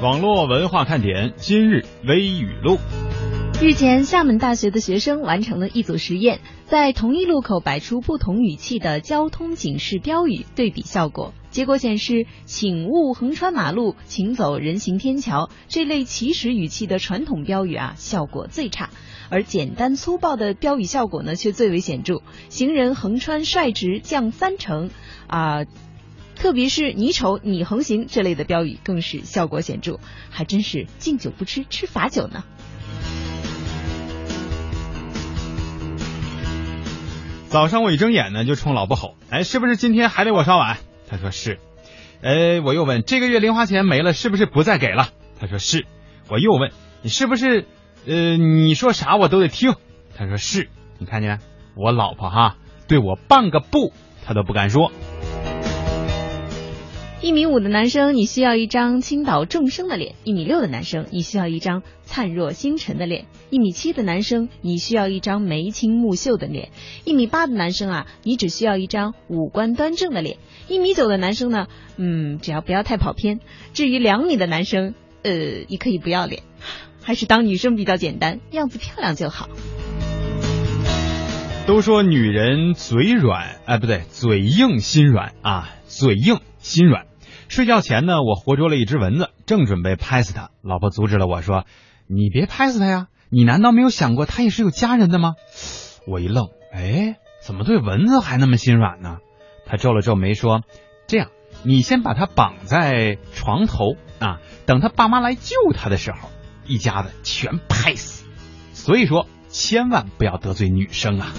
网络文化看点今日微语录。日前，厦门大学的学生完成了一组实验，在同一路口摆出不同语气的交通警示标语，对比效果。结果显示，“请勿横穿马路”“请走人行天桥”这类起始语气的传统标语啊，效果最差；而简单粗暴的标语效果呢，却最为显著。行人横穿率直降三成啊，特别是“你丑你横行”这类的标语，更是效果显著。还真是敬酒不吃吃罚酒呢。早上我一睁眼呢，就冲老婆吼：“哎，是不是今天还得我刷碗？”他说是。哎，我又问：“这个月零花钱没了，是不是不再给了？”他说是。我又问：“你是不是呃，你说啥我都得听？”他说是。你看见我老婆哈，对我半个不，他都不敢说。一米五的男生，你需要一张倾倒众生的脸；一米六的男生，你需要一张灿若星辰的脸；一米七的男生，你需要一张眉清目秀的脸；一米八的男生啊，你只需要一张五官端正的脸；一米九的男生呢，嗯，只要不要太跑偏。至于两米的男生，呃，你可以不要脸，还是当女生比较简单，样子漂亮就好。都说女人嘴软，哎，不对，嘴硬心软啊，嘴硬心软。睡觉前呢，我活捉了一只蚊子，正准备拍死它，老婆阻止了我说：“你别拍死它呀，你难道没有想过它也是有家人的吗？”我一愣，哎，怎么对蚊子还那么心软呢？他皱了皱眉说：“这样，你先把它绑在床头啊，等他爸妈来救他的时候，一家子全拍死。所以说，千万不要得罪女生啊。”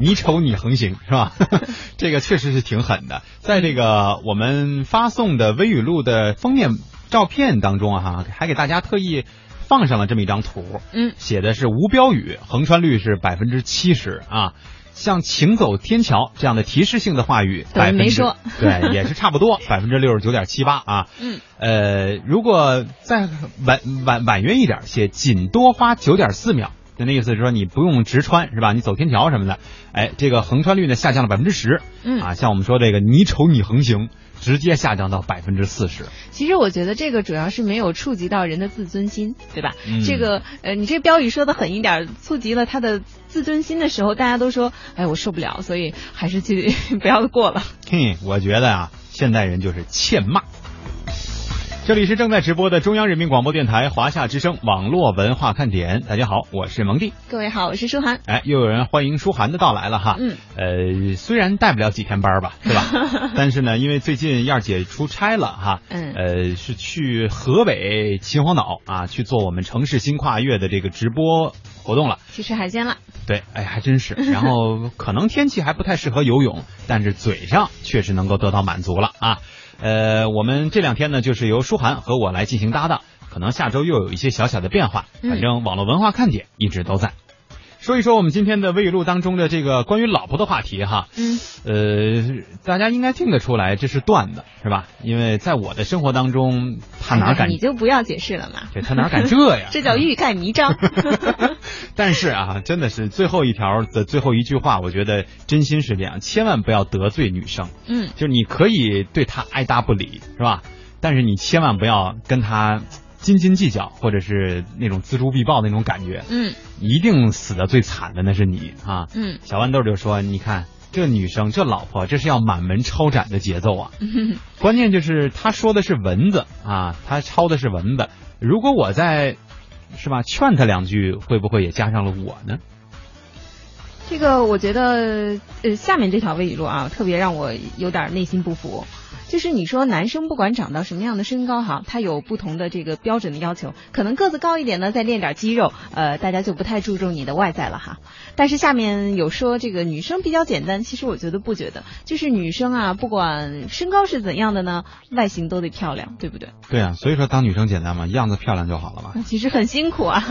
你丑你横行是吧？这个确实是挺狠的。在这个我们发送的微语录的封面照片当中啊，还给大家特意放上了这么一张图，嗯，写的是无标语，横穿率是百分之七十啊。像请走天桥这样的提示性的话语，百分之对也是差不多 百分之六十九点七八啊。嗯，呃，如果再婉婉婉约一点，写仅多花九点四秒。那意思是说你不用直穿是吧？你走天桥什么的，哎，这个横穿率呢下降了百分之十，嗯啊，像我们说这个你丑你横行，直接下降到百分之四十。其实我觉得这个主要是没有触及到人的自尊心，对吧？嗯、这个呃，你这个标语说的狠一点，触及了他的自尊心的时候，大家都说，哎，我受不了，所以还是去 不要过了。嘿，我觉得啊，现代人就是欠骂。这里是正在直播的中央人民广播电台华夏之声网络文化看点，大家好，我是蒙蒂。各位好，我是舒涵。哎，又有人欢迎舒涵的到来了哈。嗯。呃，虽然带不了几天班吧，是吧？但是呢，因为最近燕儿姐出差了哈。嗯。呃，是去河北秦皇岛啊，去做我们城市新跨越的这个直播活动了。去吃海鲜了。对，哎，还真是。然后可能天气还不太适合游泳，但是嘴上确实能够得到满足了啊。呃，我们这两天呢，就是由舒涵和我来进行搭档，可能下周又有一些小小的变化。反正网络文化看点一直都在。说一说我们今天的微语录当中的这个关于老婆的话题哈。嗯。呃，大家应该听得出来，这是段子是吧？因为在我的生活当中，他哪 敢？你就不要解释了嘛。对，他哪敢这样？这叫欲盖弥彰。但是啊，真的是最后一条的最后一句话，我觉得真心是这样，千万不要得罪女生。嗯，就是你可以对她爱答不理，是吧？但是你千万不要跟她斤斤计较，或者是那种锱铢必报的那种感觉。嗯，一定死的最惨的那是你啊。嗯，小豌豆就说：“你看这女生，这老婆，这是要满门抄斩的节奏啊！关键就是他说的是蚊子啊，他抄的是蚊子。如果我在。”是吧？劝他两句，会不会也加上了我呢？这个我觉得，呃，下面这条微语录啊，特别让我有点内心不服。就是你说男生不管长到什么样的身高哈，他有不同的这个标准的要求，可能个子高一点呢，再练点肌肉，呃，大家就不太注重你的外在了哈。但是下面有说这个女生比较简单，其实我觉得不觉得，就是女生啊，不管身高是怎样的呢，外形都得漂亮，对不对？对啊，所以说当女生简单嘛，样子漂亮就好了嘛。其实很辛苦啊。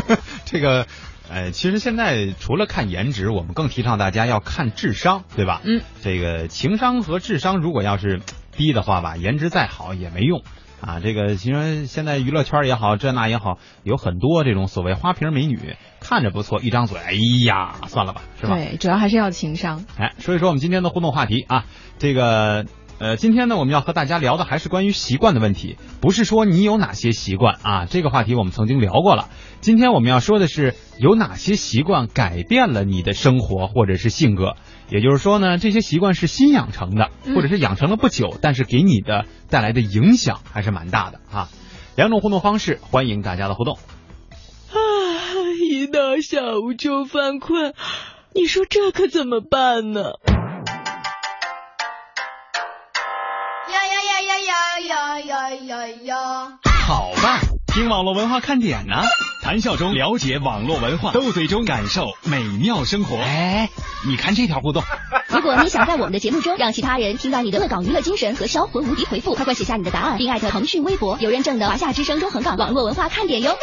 这个。呃，其实现在除了看颜值，我们更提倡大家要看智商，对吧？嗯，这个情商和智商如果要是低的话吧，颜值再好也没用。啊，这个其实现在娱乐圈也好，这那也好，有很多这种所谓花瓶美女，看着不错，一张嘴，哎呀，算了吧，是吧？对，主要还是要情商。哎，说一说我们今天的互动话题啊，这个呃，今天呢，我们要和大家聊的还是关于习惯的问题，不是说你有哪些习惯啊，这个话题我们曾经聊过了。今天我们要说的是有哪些习惯改变了你的生活或者是性格。也就是说呢，这些习惯是新养成的，或者是养成了不久，但是给你的带来的影响还是蛮大的啊。两种互动方式，欢迎大家的互动。啊，一到下午就犯困，你说这可怎么办呢？呀呀呀呀呀呀呀呀！好吧，听网络文化看点呢。谈笑中了解网络文化，斗嘴中感受美妙生活。哎，你看这条互动。如果你想在我们的节目中让其他人听到你的恶搞娱乐精神和销魂无敌回复，快快写下你的答案，并艾特腾讯微博有认证的华夏之声中横岗网络文化看点哟。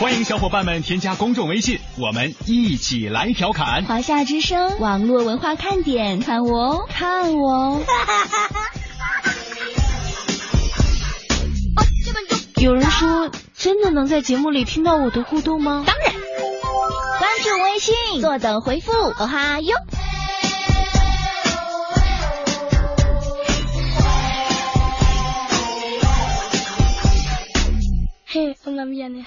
欢迎小伙伴们添加公众微信，我们一起来调侃。华夏之声网络文化看点，看我哦，看我哦。有人说，真的能在节目里听到我的互动吗？当然，关注微信，坐等回复。哦哈哟。嘿，我那边的。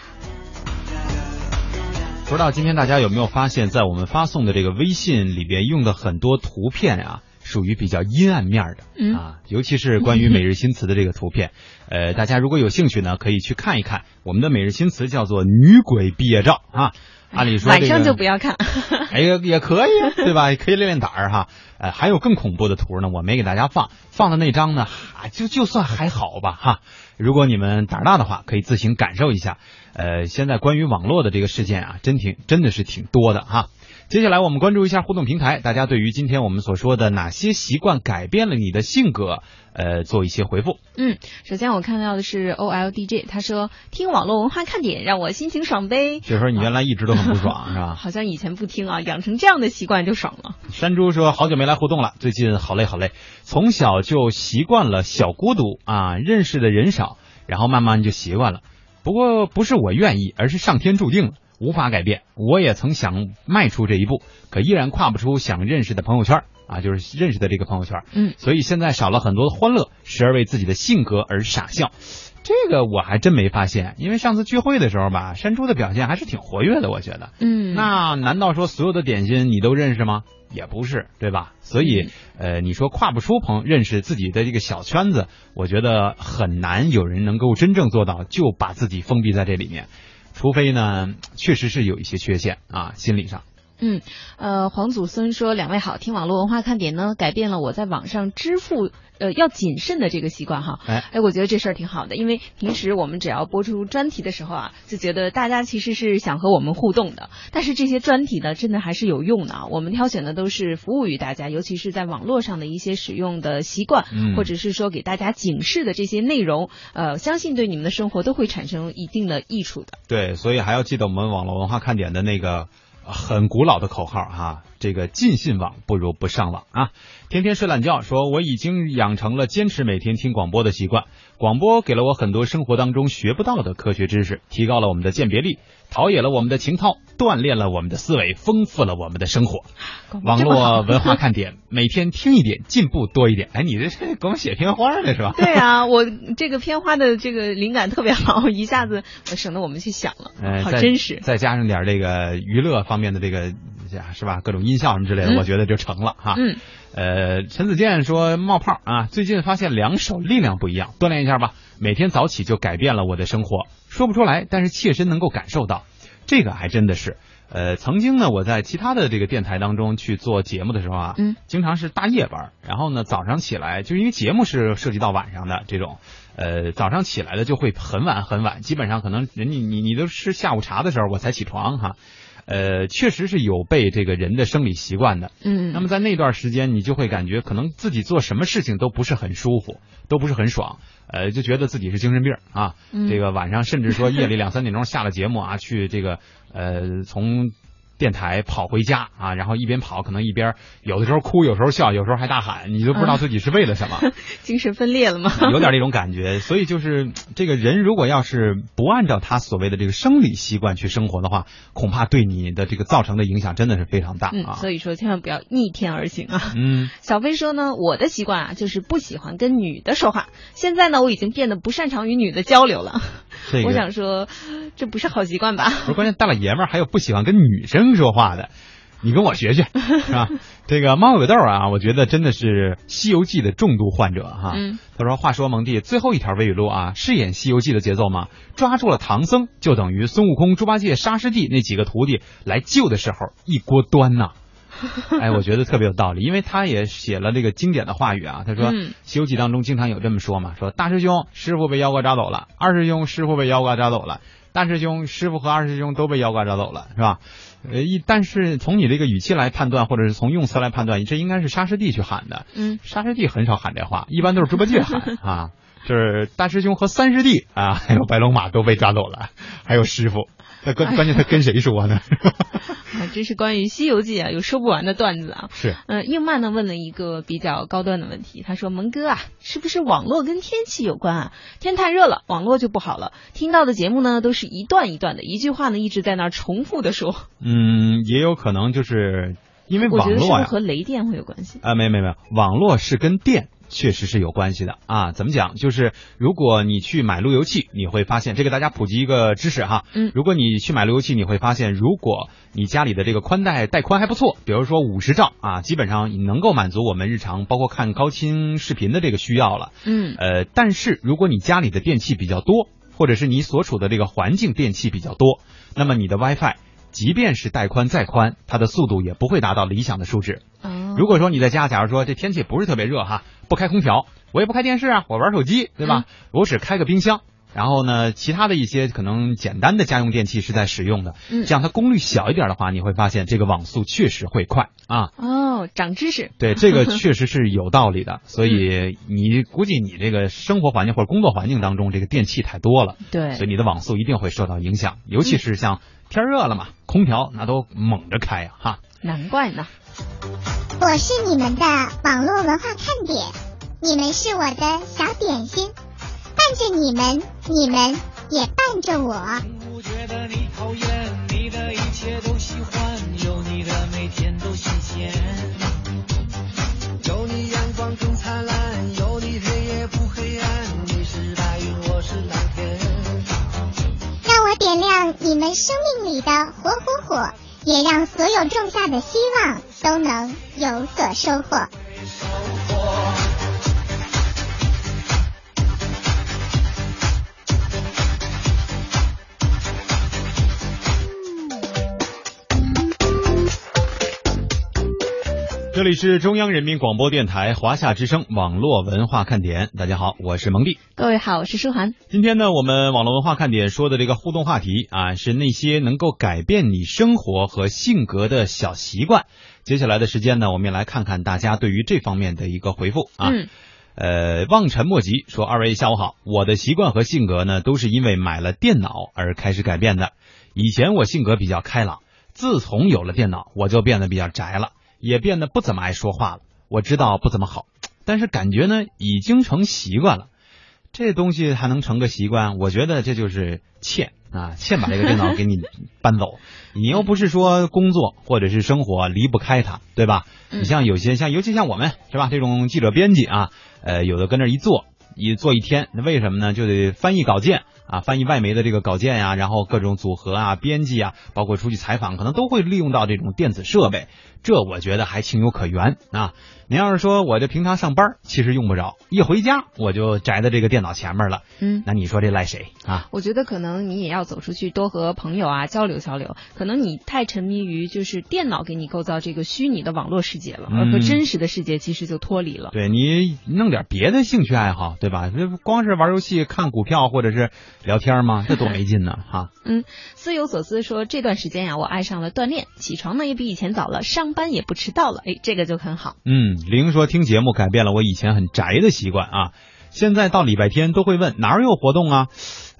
不知道今天大家有没有发现，在我们发送的这个微信里边用的很多图片啊。属于比较阴暗面的啊，尤其是关于每日新词的这个图片，呃，大家如果有兴趣呢，可以去看一看。我们的每日新词叫做“女鬼毕业照”啊，按理说晚上就不要看，哎呀，也可以，对吧？可以练练胆儿哈。呃，还有更恐怖的图呢，我没给大家放，放的那张呢，啊就就算还好吧哈。如果你们胆大的话，可以自行感受一下。呃，现在关于网络的这个事件啊，真挺真的是挺多的哈。接下来我们关注一下互动平台，大家对于今天我们所说的哪些习惯改变了你的性格，呃，做一些回复。嗯，首先我看到的是 O L D J，他说听网络文化看点让我心情爽呗。就说你原来一直都很不爽是吧？好像以前不听啊，养成这样的习惯就爽了。山猪说好久没来互动了，最近好累好累，从小就习惯了小孤独啊，认识的人少，然后慢慢就习惯了。不过不是我愿意，而是上天注定了。无法改变，我也曾想迈出这一步，可依然跨不出想认识的朋友圈啊，就是认识的这个朋友圈。嗯，所以现在少了很多的欢乐，时而为自己的性格而傻笑。这个我还真没发现，因为上次聚会的时候吧，山猪的表现还是挺活跃的，我觉得。嗯，那难道说所有的点心你都认识吗？也不是，对吧？所以，呃，你说跨不出朋认识自己的这个小圈子，我觉得很难有人能够真正做到，就把自己封闭在这里面。除非呢，确实是有一些缺陷啊，心理上。嗯，呃，黄祖孙说：“两位好，听网络文化看点呢，改变了我在网上支付呃要谨慎的这个习惯哈。哎，哎，我觉得这事儿挺好的，因为平时我们只要播出专题的时候啊，就觉得大家其实是想和我们互动的。但是这些专题呢，真的还是有用的啊。我们挑选的都是服务于大家，尤其是在网络上的一些使用的习惯，或者是说给大家警示的这些内容，呃，相信对你们的生活都会产生一定的益处的。对，所以还要记得我们网络文化看点的那个。很古老的口号哈，这个尽信网不如不上网啊！天天睡懒觉，说我已经养成了坚持每天听广播的习惯，广播给了我很多生活当中学不到的科学知识，提高了我们的鉴别力，陶冶了我们的情操，锻炼了我们的思维，丰富了我们的生活。网络文化看点，每天听一点，进步多一点。哎，你这是给我们写片花呢是吧？对啊，我这个片花的这个灵感特别好，一下子省得我们去想了，好真实。再加上点这个娱乐方面的这个是吧？各种音效什么之类的，我觉得就成了哈。嗯。呃，陈子健说冒泡啊，最近发现两手力量不一样，锻炼一下吧。每天早起就改变了我的生活，说不出来，但是切身能够感受到，这个还真的是。呃，曾经呢，我在其他的这个电台当中去做节目的时候啊，嗯，经常是大夜班，然后呢，早上起来就因为节目是涉及到晚上的这种，呃，早上起来的就会很晚很晚，基本上可能人家你你都吃下午茶的时候我才起床哈，呃，确实是有被这个人的生理习惯的，嗯，那么在那段时间，你就会感觉可能自己做什么事情都不是很舒服，都不是很爽，呃，就觉得自己是精神病啊，这个晚上甚至说夜里两三点钟下了节目啊，去这个。呃，从电台跑回家啊，然后一边跑可能一边有的时候哭，有时候笑，有时候还大喊，你都不知道自己是为了什么，精神分裂了吗？有点那种感觉。所以就是这个人如果要是不按照他所谓的这个生理习惯去生活的话，恐怕对你的这个造成的影响真的是非常大嗯，啊。所以说千万不要逆天而行啊。嗯，小飞说呢，我的习惯啊，就是不喜欢跟女的说话。现在呢，我已经变得不擅长与女的交流了。这个我想说，这不是好习惯吧？不是关键，大老爷们儿还有不喜欢跟女生说话的，你跟我学学，是吧？这个猫尾豆啊，我觉得真的是《西游记》的重度患者哈。嗯他说：“话说蒙蒂最后一条微语录啊，是演《西游记》的节奏吗？抓住了唐僧，就等于孙悟空、猪八戒、沙师弟那几个徒弟来救的时候一锅端呐。” 哎，我觉得特别有道理，因为他也写了这个经典的话语啊。他说，嗯西游记》当中经常有这么说嘛，说大师兄师傅被妖怪抓走了，二师兄师傅被妖怪抓走了，大师兄师傅和二师兄都被妖怪抓走了，是吧？呃，一但是从你这个语气来判断，或者是从用词来判断，这应该是沙师弟去喊的。嗯，沙师弟很少喊这话，一般都是猪八戒喊啊。就是大师兄和三师弟啊，还有白龙马都被抓走了，还有师傅。那关关键他跟谁说呢？啊，这是关于《西游记》啊，有说不完的段子啊。是，嗯，应曼呢问了一个比较高端的问题，他说：“蒙哥啊，是不是网络跟天气有关啊？天太热了，网络就不好了。听到的节目呢，都是一段一段的，一句话呢一直在那儿重复的说。嗯，也有可能就是因为我觉得是不是网络呀、和雷电会有关系？啊，没没没，网络是跟电确实是有关系的啊。怎么讲？就是如果你去买路由器，你会发现，这个大家普及一个知识哈。嗯如果你去买路由器，你会发现，如果你家里的这个宽带带宽还不错，比如说五十兆啊，基本上能够满足我们日常包括看高清视频的这个需要了。嗯呃，但是如果你家里的电器比较多，或者是你所处的这个环境电器比较多，那么你的 WiFi 即便是带宽再宽，它的速度也不会达到理想的数值。哦如果说你在家，假如说这天气不是特别热哈，不开空调，我也不开电视啊，我玩手机，对吧？我只开个冰箱，然后呢，其他的一些可能简单的家用电器是在使用的，嗯这样它功率小一点的话，你会发现这个网速确实会快啊。哦，长知识。对，这个 确实是有道理的，所以你估计你这个生活环境或者工作环境当中，这个电器太多了，对所以你的网速一定会受到影响，尤其是像天热了嘛，空调那都猛着开呀、哈。难怪呢。我是你们的网络文化看点，你们是我的小点心，伴着你们，你们也伴着我。不觉得你讨厌，你的一切都喜欢，有你的每天都新鲜。有你阳光更灿烂，有你黑夜不黑暗，你是白云，我是蓝天。让我点亮你们生命里的火火火，也让所有种下的希望都能有所收获。这里是中央人民广播电台华夏之声网络文化看点，大家好，我是蒙蒂。各位好，我是舒涵。今天呢，我们网络文化看点说的这个互动话题啊，是那些能够改变你生活和性格的小习惯。接下来的时间呢，我们也来看看大家对于这方面的一个回复啊。嗯呃，望尘莫及说：“二位下午好，我的习惯和性格呢，都是因为买了电脑而开始改变的。以前我性格比较开朗，自从有了电脑，我就变得比较宅了，也变得不怎么爱说话了。我知道不怎么好，但是感觉呢，已经成习惯了。这东西还能成个习惯？我觉得这就是欠啊，欠把这个电脑给你搬走。你又不是说工作或者是生活离不开它，对吧？嗯你像有些像，尤其像我们是吧？这种记者编辑啊，呃，有的跟那一坐，一坐一天，那为什么呢？就得翻译稿件啊，翻译外媒的这个稿件呀、然后各种组合啊、编辑啊，包括出去采访，可能都会利用到这种电子设备。这我觉得还情有可原啊。您要是说我这平常上班，其实用不着，一回家我就宅在这个电脑前面了，嗯，那你说这赖谁啊？我觉得可能你也要走出去，多和朋友啊交流交流。可能你太沉迷于就是电脑给你构造这个虚拟的网络世界了，嗯而和真实的世界其实就脱离了。对你弄点别的兴趣爱好，对吧？这不光是玩游戏、看股票或者是聊天吗？这多没劲呢，哈。嗯思有所思说，这段时间呀、我爱上了锻炼，起床呢也比以前早了，上班也不迟到了，哎，这个就很好。嗯，玲说听节目改变了我以前很宅的习惯啊。现在到礼拜天都会问哪儿有活动啊？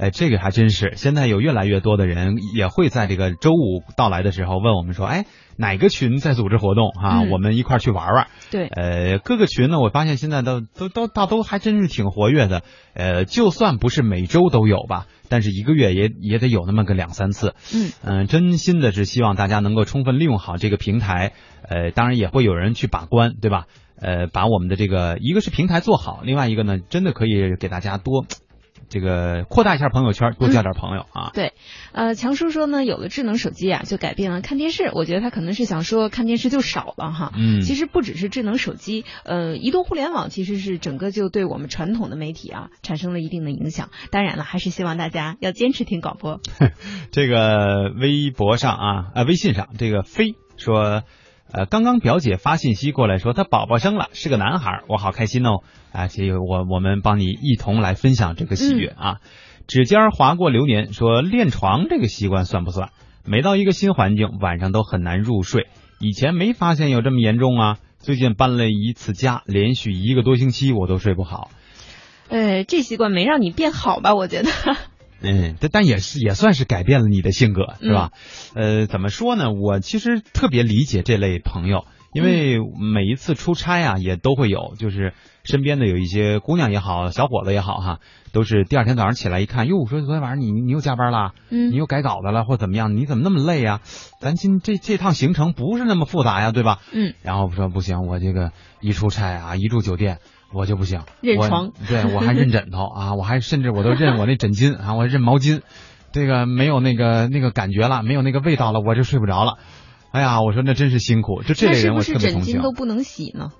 哎，这个还真是，现在有越来越多的人也会在这个周五到来的时候问我们说，哎，哪个群在组织活动哈、嗯我们一块儿去玩玩。对，呃，各个群呢，我发现现在都都都大都还真是挺活跃的。呃，就算不是每周都有吧，但是一个月也也得有那么个两三次。嗯嗯、真心的是希望大家能够充分利用好这个平台。呃，当然也会有人去把关，对吧？呃，把我们的这个一个是平台做好，另外一个呢，真的可以给大家多这个扩大一下朋友圈，多交点朋友啊。对，呃，强叔说呢，有了智能手机啊，就改变了看电视。我觉得他可能是想说看电视就少了哈。嗯其实不只是智能手机，呃，移动互联网其实是整个就对我们传统的媒体啊产生了一定的影响。当然了，还是希望大家要坚持听广播。这个微博上啊，呃，微信上，这个飞说，呃，刚刚表姐发信息过来说她宝宝生了，是个男孩儿，我好开心哦！啊，这个我我们帮你一同来分享这个喜悦啊。指尖划过流年说练床这个习惯算不算？每到一个新环境，晚上都很难入睡。以前没发现有这么严重啊，最近搬了一次家，连续一个多星期我都睡不好。呃，这习惯没让你变好吧？我觉得。嗯，但但也是也算是改变了你的性格，是吧？呃，怎么说呢？我其实特别理解这类朋友，因为每一次出差啊，也都会有，就是身边的有一些姑娘也好，小伙子也好哈，都是第二天早上起来一看，哟，说昨天晚上你你又加班了，嗯你又改稿子了，或怎么样？你怎么那么累呀？咱今这这趟行程不是那么复杂呀，对吧？嗯，然后说不行，我这个一出差啊，一住酒店。我就不行，我认床对我还认枕头啊，我还甚至我都认我那枕巾啊，我认毛巾，这个没有那个那个感觉了，没有那个味道了，我就睡不着了。哎呀，我说那真是辛苦，就这类人我特别同情枕巾。都不能洗呢？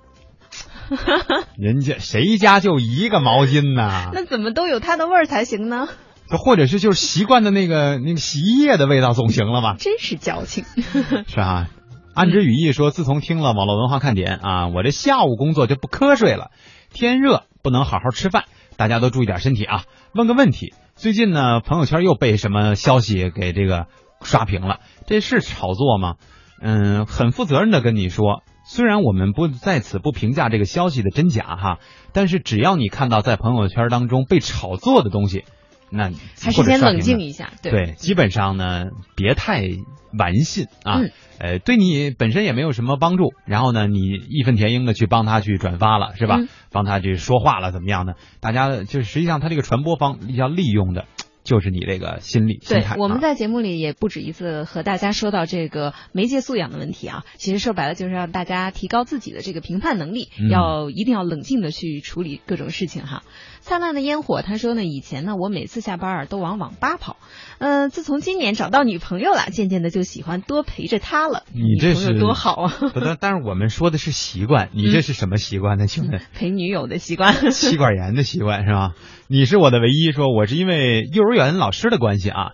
人家谁家就一个毛巾呢？那怎么都有它的味儿才行呢？就 或者是就是习惯的那个那个洗衣液的味道总行了吧？真是矫情。是啊。安之羽翼说，自从听了网络文化看点啊，我这下午工作就不瞌睡了，天热不能好好吃饭，大家都注意点身体啊。问个问题，最近呢朋友圈又被什么消息给这个刷屏了？这是炒作吗？嗯，很负责任的跟你说，虽然我们不在此不评价这个消息的真假哈，但是只要你看到在朋友圈当中被炒作的东西，那还是先冷静一下。对，对，基本上呢，别太玩信啊，嗯呃，对你本身也没有什么帮助。然后呢，你义愤填膺的去帮他去转发了，是吧？嗯帮他去说话了，怎么样呢？大家就是实际上他这个传播方要利用的，就是你这个心理我们在节目里也不止一次和大家说到这个媒介素养的问题啊。其实说白了就是让大家提高自己的这个评判能力，嗯要一定要冷静的去处理各种事情哈。灿烂的烟火，他说呢，以前呢我每次下班儿都往网吧跑，呃，自从今年找到女朋友了，渐渐的就喜欢多陪着她了。你这是多好啊！不但但是我们说的是习惯，你这是什么习惯呢？请问？陪女友的习惯。妻管严的习惯是吧？你是我的唯一，说我是因为幼儿园老师的关系啊，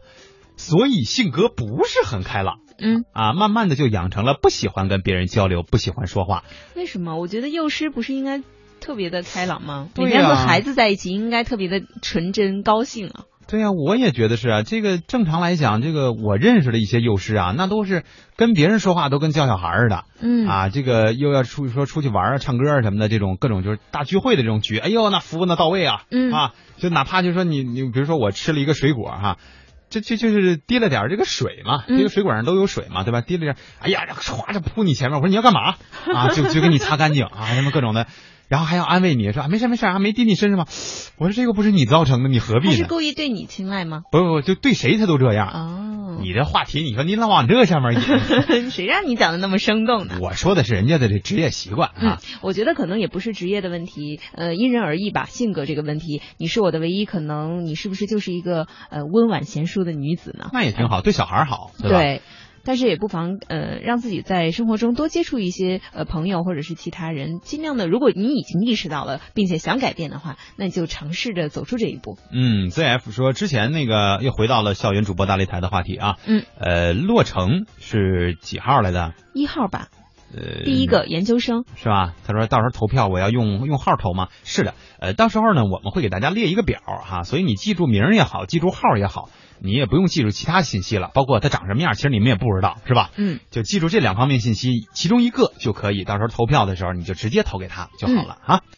所以性格不是很开朗嗯，啊，慢慢的就养成了不喜欢跟别人交流，不喜欢说话。为什么？我觉得幼师不是应该特别的开朗吗？对呀孩子在一起应该特别的纯真高兴啊。对呀、我也觉得是啊。这个正常来讲，这个我认识的一些幼师啊，那都是跟别人说话都跟教小孩似的。嗯啊，这个又要出说出去玩啊、唱歌啊什么的，这种各种就是大聚会的这种局，哎呦，那服务那到位啊，嗯啊，就哪怕就说你你比如说我吃了一个水果哈、这这就是滴了点这个水嘛，嗯这个水果上都有水嘛，对吧？滴了点，哎呀，唰就扑你前面，我说你要干嘛啊？就就给你擦干净啊，什么各种的，然后还要安慰你说啊没事没事啊，没滴你身上吗？我说这个不是你造成的，你何必他是？故意对你青睐吗？不不不，就对谁他都这样。哦，你这话题，你说你老往这上面引，谁让你讲的那么生动呢？我说的是人家的这职业习惯嗯啊。，我觉得可能也不是职业的问题，呃，因人而异吧。性格这个问题，你是我的唯一，可能你是不是就是一个呃温婉贤淑的女子呢？那也挺好，对小孩好，对吧？对。但是也不妨呃让自己在生活中多接触一些呃朋友或者是其他人，尽量的，如果你已经意识到了，并且想改变的话，那你就尝试着走出这一步。嗯，ZF 说之前那个又回到了校园主播大擂台的话题啊。嗯，呃，洛城是几号来的？一号吧，呃，第一个研究生。是吧？他说到时候投票我要用用号投吗？是的，呃，到时候呢我们会给大家列一个表哈，所以你记住名也好，记住号也好，你也不用记住其他信息了，包括他长什么样，其实你们也不知道，是吧？嗯，就记住这两方面信息，其中一个就可以，到时候投票的时候你就直接投给他就好了、啊。